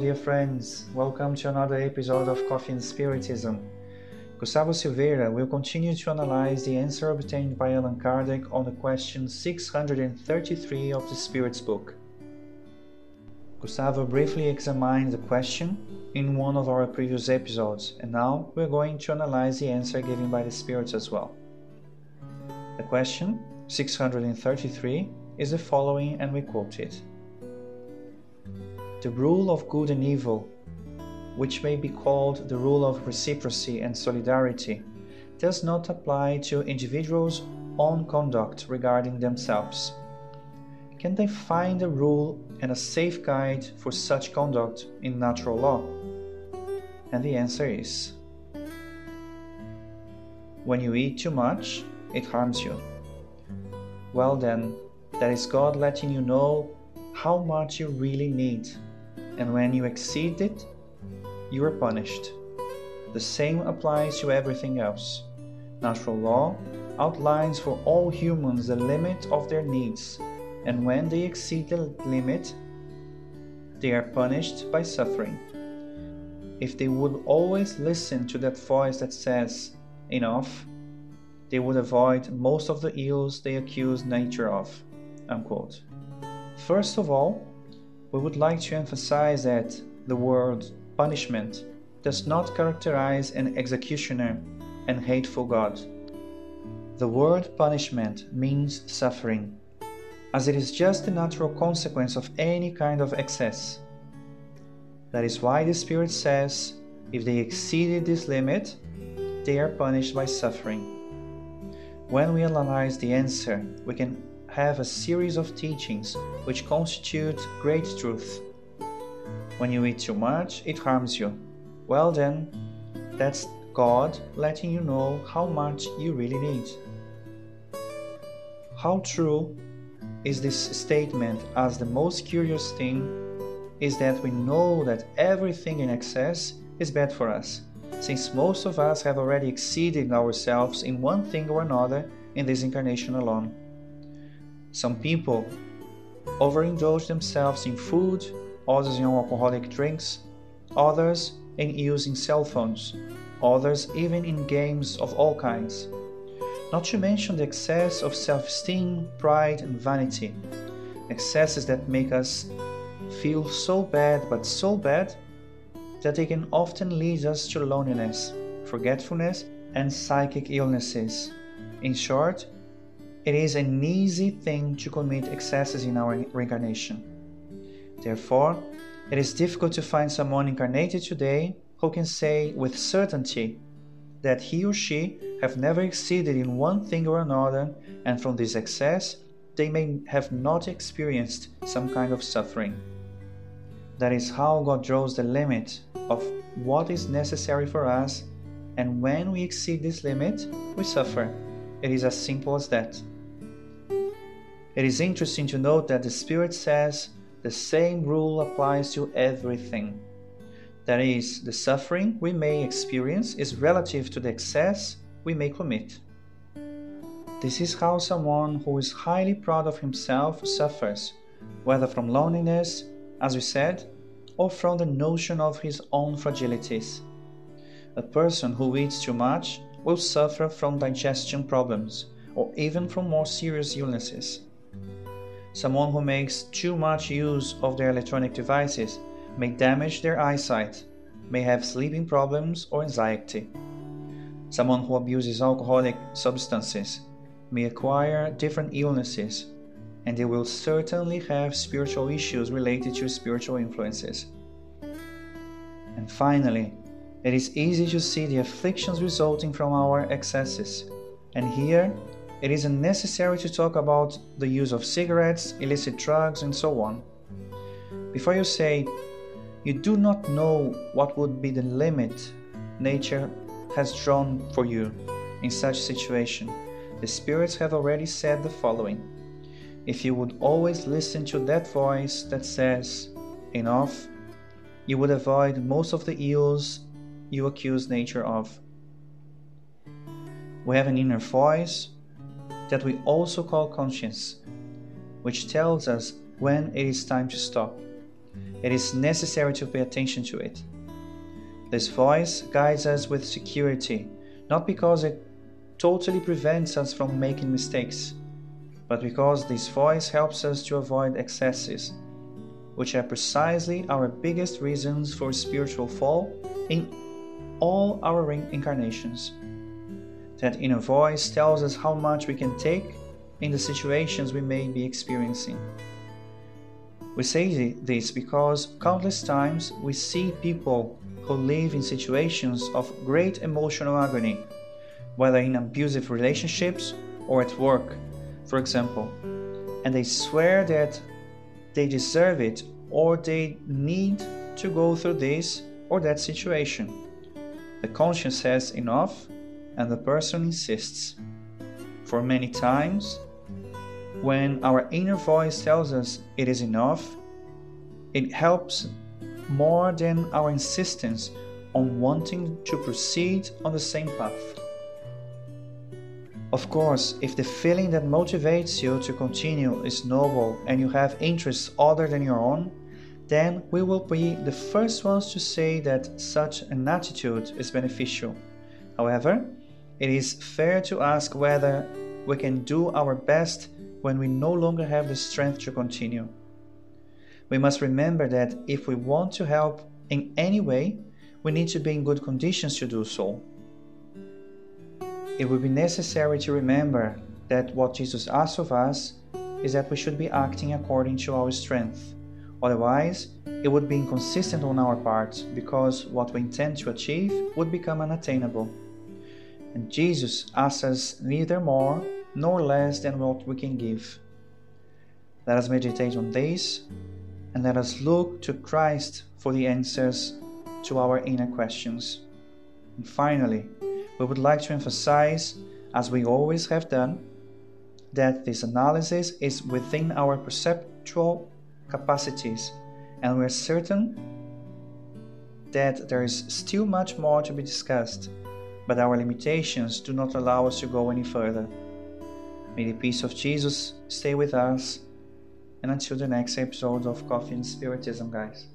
Dear friends. Welcome to another episode of Coffee and Spiritism. Gustavo Silveira will continue to analyze the answer obtained by Allan Kardec on the question 633 of the Spirit's book. Gustavo briefly examined the question in one of our previous episodes, and now we're going to analyze the answer given by the Spirits as well. The question 633 is the following, and we quote it The rule of good and evil, which may be called the rule of reciprocity and solidarity, does not apply to individuals' own conduct regarding themselves. Can they find a rule and a safe guide for such conduct in natural law? And the answer is When you eat too much, it harms you. Well, then, that is God letting you know how much you really need, and when you exceed it, you are punished. The same applies to everything else. Natural law outlines for all humans the limit of their needs, and when they exceed the limit, they are punished by suffering. If they would always listen to that voice that says, Enough, they would avoid most of the ills they accuse nature of. Unquote. First of all, we would like to emphasize that the word punishment does not characterize an executioner and hateful God. The word punishment means suffering, as it is just a natural consequence of any kind of excess. That is why the Spirit says if they exceeded this limit, they are punished by suffering. When we analyze the answer, we can have a series of teachings which constitute great truth. When you eat too much, it harms you. Well, then, that's God letting you know how much you really need. How true is this statement as the most curious thing is that we know that everything in excess is bad for us since most of us have already exceeded ourselves in one thing or another in this incarnation alone. Some people overindulge themselves in food, others in alcoholic drinks, others in using cell phones, others even in games of all kinds. Not to mention the excess of self esteem, pride, and vanity. Excesses that make us feel so bad, but so bad that they can often lead us to loneliness, forgetfulness, and psychic illnesses. In short, it is an easy thing to commit excesses in our reincarnation. Therefore, it is difficult to find someone incarnated today who can say with certainty that he or she have never exceeded in one thing or another, and from this excess they may have not experienced some kind of suffering. That is how God draws the limit of what is necessary for us, and when we exceed this limit, we suffer. It is as simple as that. It is interesting to note that the Spirit says the same rule applies to everything. That is, the suffering we may experience is relative to the excess we may commit. This is how someone who is highly proud of himself suffers, whether from loneliness, as we said, or from the notion of his own fragilities. A person who eats too much will suffer from digestion problems or even from more serious illnesses. Someone who makes too much use of their electronic devices may damage their eyesight, may have sleeping problems or anxiety. Someone who abuses alcoholic substances may acquire different illnesses and they will certainly have spiritual issues related to spiritual influences. And finally, it is easy to see the afflictions resulting from our excesses. And here, it is unnecessary to talk about the use of cigarettes, illicit drugs, and so on. Before you say, you do not know what would be the limit nature has drawn for you in such situation. The spirits have already said the following if you would always listen to that voice that says, Enough, you would avoid most of the ills you accuse nature of. We have an inner voice that we also call conscience, which tells us when it is time to stop. it is necessary to pay attention to it. This voice guides us with security, not because it totally prevents us from making mistakes, but because this voice helps us to avoid excesses, which are precisely our biggest reasons for spiritual fall in all our reincarnations. That inner voice tells us how much we can take in the situations we may be experiencing. We say this because countless times we see people who live in situations of great emotional agony, whether in abusive relationships or at work, for example, and they swear that they deserve it or they need to go through this or that situation. The conscience says enough, and the person insists. For many times, when our inner voice tells us it is enough, it helps more than our insistence on wanting to proceed on the same path. Of course, if the feeling that motivates you to continue is noble and you have interests other than your own, then we will be the first ones to say that such an attitude is beneficial. However, it is fair to ask whether we can do our best when we no longer have the strength to continue. We must remember that if we want to help in any way, we need to be in good conditions to do so. It will be necessary to remember that what Jesus asks of us is that we should be acting according to our strength. Otherwise, it would be inconsistent on our part because what we intend to achieve would become unattainable. And Jesus asks us neither more nor less than what we can give. Let us meditate on this and let us look to Christ for the answers to our inner questions. And finally, we would like to emphasize, as we always have done, that this analysis is within our perceptual capacities, and we are certain that there is still much more to be discussed, but our limitations do not allow us to go any further. May the peace of Jesus stay with us, and until the next episode of Coffee and Spiritism, guys.